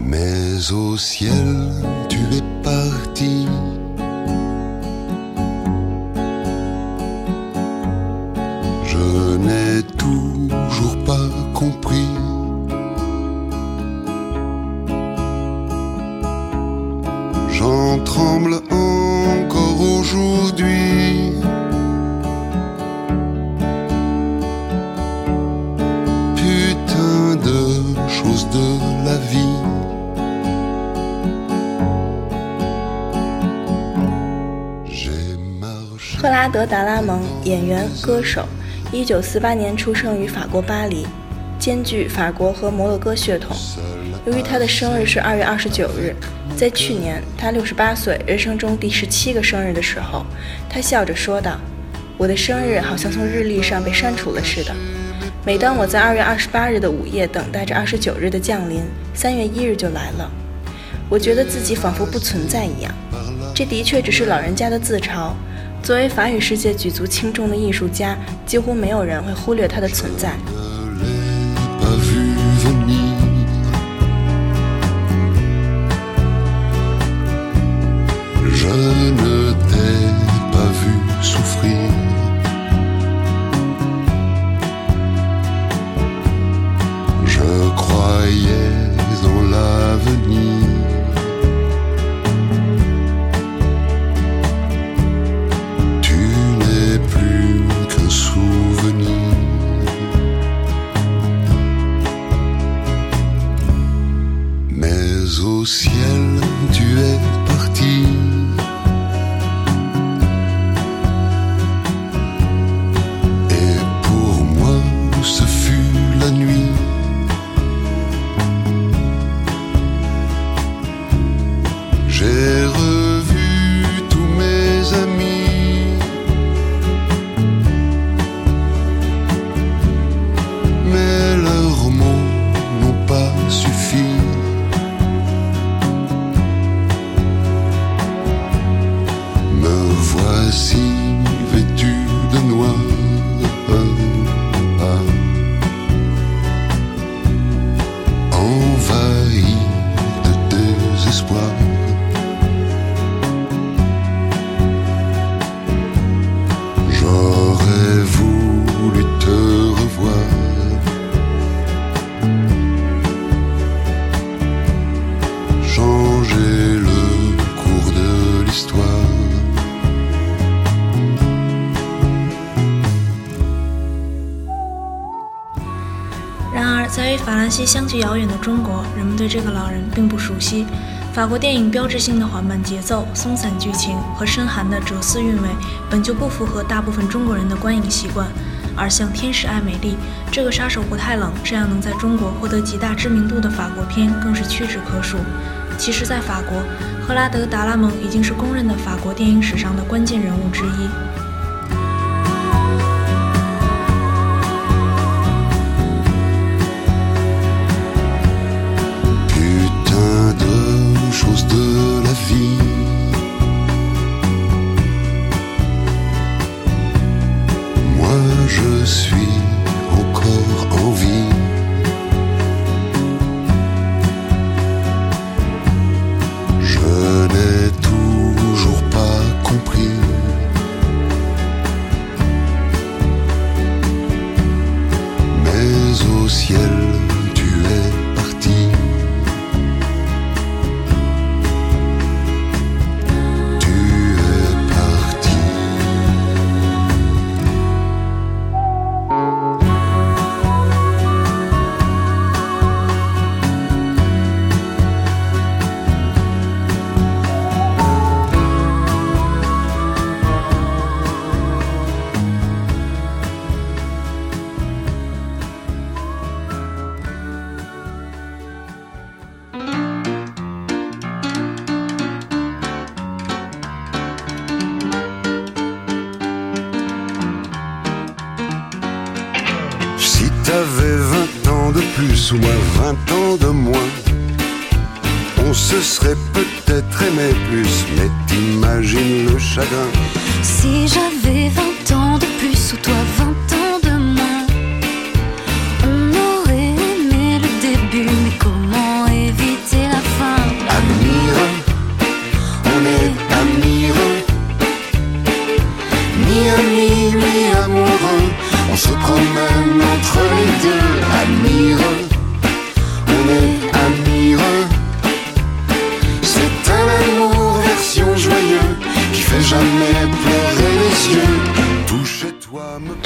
Mais au ciel, tu es parti. Je n'ai toujours pas compris. J'en tremble encore aujourd'hui. 赫拉德·达拉蒙，演员、歌手，一九四八年出生于法国巴黎，兼具法国和摩洛哥血统。由于他的生日是二月二十九日，在去年他六十八岁，人生中第十七个生日的时候，他笑着说道：“我的生日好像从日历上被删除了似的。每当我在二月二十八日的午夜等待着二十九日的降临，三月一日就来了，我觉得自己仿佛不存在一样。这的确只是老人家的自嘲。作为法语世界举足轻重的艺术家，几乎没有人会忽略他的存在。Au ciel, tu es parti. 法兰西相距遥远的中国，人们对这个老人并不熟悉。法国电影标志性的缓慢节奏、松散剧情和深含的哲思韵味，本就不符合大部分中国人的观影习惯。而像《天使爱美丽》这个杀手不太冷这样能在中国获得极大知名度的法国片，更是屈指可数。其实，在法国，赫拉德·达拉蒙已经是公认的法国电影史上的关键人物之一。Ciel, plus ou moi 20 ans de moins, on se serait peut-être aimé plus, mais t'imagines le chagrin. Si j'avais 20 ans de plus ou toi 20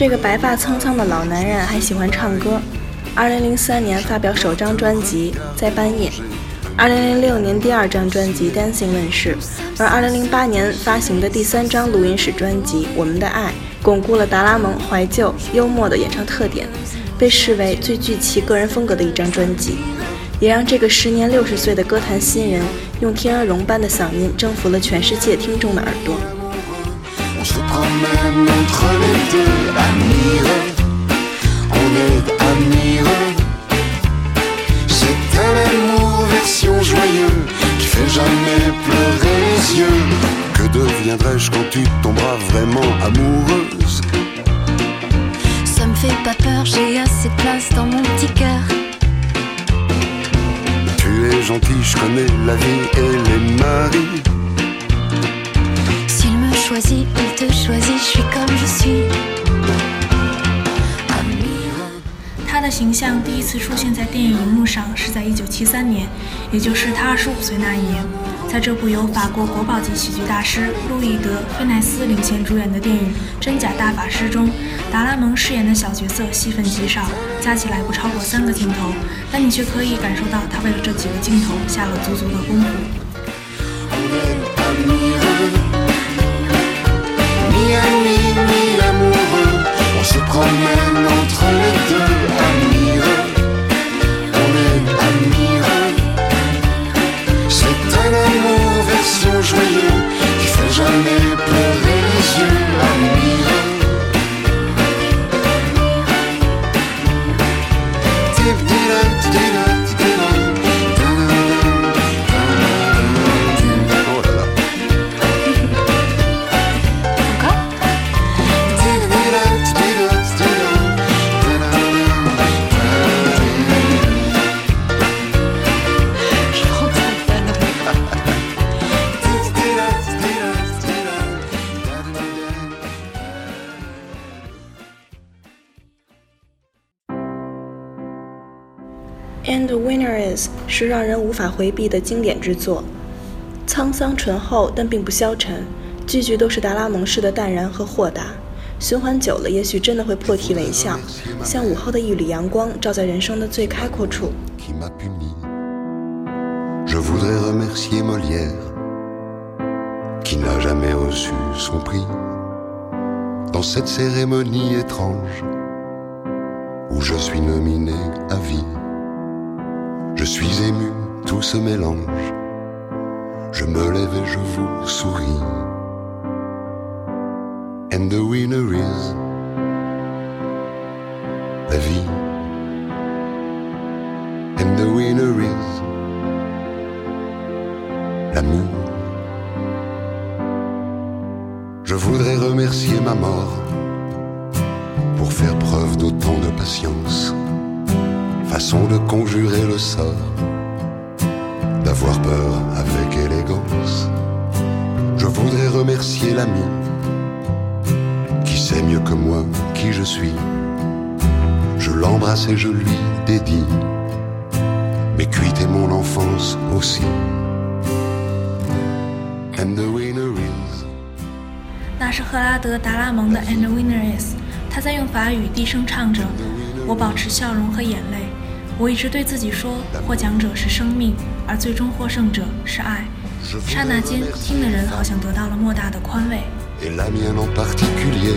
这个白发苍苍的老男人还喜欢唱歌。二零零三年发表首张专辑《在半夜》，二零零六年第二张专辑《Dancing》问世，而二零零八年发行的第三张录音室专辑《我们的爱》巩固了达拉蒙怀旧幽默的演唱特点，被视为最具其个人风格的一张专辑，也让这个时年六十岁的歌坛新人用天鹅绒般的嗓音征服了全世界听众的耳朵。Promène entre les deux, amireux. On est amireux. C'est un amour version joyeux qui fait jamais pleurer les yeux. Que deviendrais-je quand tu tomberas vraiment amoureuse Ça me fait pas peur, j'ai assez de place dans mon petit cœur. Tu es gentil, je connais la vie et les maris. 他的形象第一次出现在电影荧幕上是在1973年，也就是他25岁那一年。在这部由法国国宝级喜剧大师路易德·菲奈斯领衔主演的电影《真假大法师》中，达拉蒙饰演的小角色戏份极少，加起来不超过三个镜头，但你却可以感受到他为了这几个镜头下了足足的功夫。Winner is 是让人无法回避的经典之作，沧桑醇厚但并不消沉，句句都是达拉蒙式的淡然和豁达。循环久了，也许真的会破涕为笑，像午后的一缕阳光，照在人生的最开阔处。qui m'a puni. Je voudrais remercier Molière, qui n'a jamais reçu son prix. Dans cette cérémonie étrange, où je suis nominé à vie, je suis ému, tout se mélange. Je me lève et je vous souris. And the winner is la vie. And the winner is l'amour. Je voudrais remercier ma mort pour faire preuve d'autant de patience Façon de conjurer le sort, d'avoir peur avec élégance. Je voudrais remercier l'ami qui sait mieux que moi qui je suis. Je l'embrasse et je lui dédie mes cuites et mon enfance aussi. And the winner is 那是赫拉德·达拉蒙的《And the Winner Is》，他在用法语低声唱着：“我保持笑容和眼泪， 我一直对自己说，获奖者是生命，而最终获胜者是爱。”刹那间，听的人好像得到了莫大的宽慰。 et la mienne en particulier.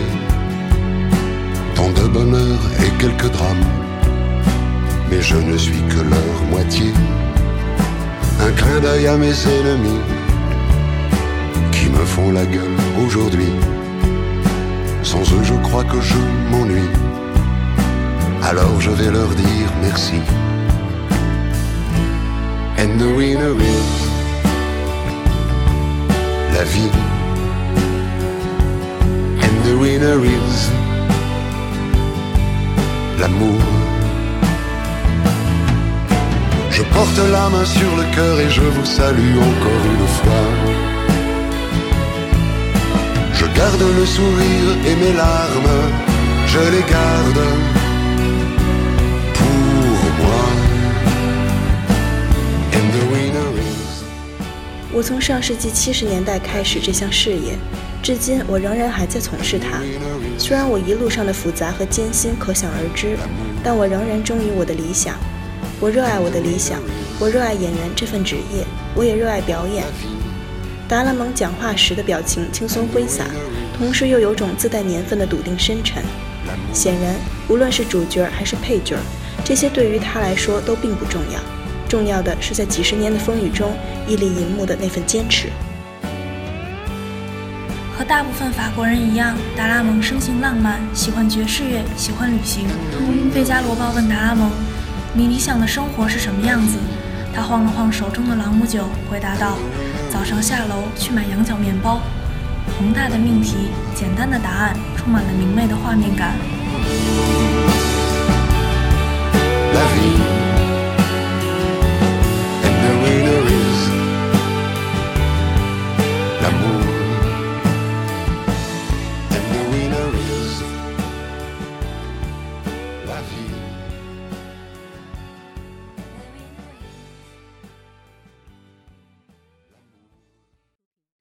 Tant de bonheur et quelques drames, mais je ne suis que leur moitié. Un clin d'œil à mes ennemis qui me font la gueule aujourd'hui. Sans eux, je crois que je m'ennuie. Alors je vais leur dire merci. And the winner is la vie. And the winner is l'amour. Je porte la main sur le cœur et je vous salue encore une fois. Je garde le sourire et mes larmes, je les garde 我从上世纪七十年代开始这项事业，至今我仍然还在从事它。虽然我一路上的复杂和艰辛可想而知，但我仍然忠于我的理想。我热爱我的理想，我热爱演员这份职业，我也热爱表演。达拉蒙讲话时的表情轻松挥洒，同时又有种自带年份的笃定深沉。显然，无论是主角还是配角，这些对于他来说都并不重要。重要的是在几十年的风雨中屹立银幕的那份坚持。和大部分法国人一样，达拉蒙生性浪漫，喜欢爵士乐，喜欢旅行。费加罗报问达拉蒙：“你理想的生活是什么样子？”他晃了晃手中的朗姆酒，回答道：“早上下楼去买羊角面包。”宏大的命题，简单的答案，充满了明媚的画面感。La vie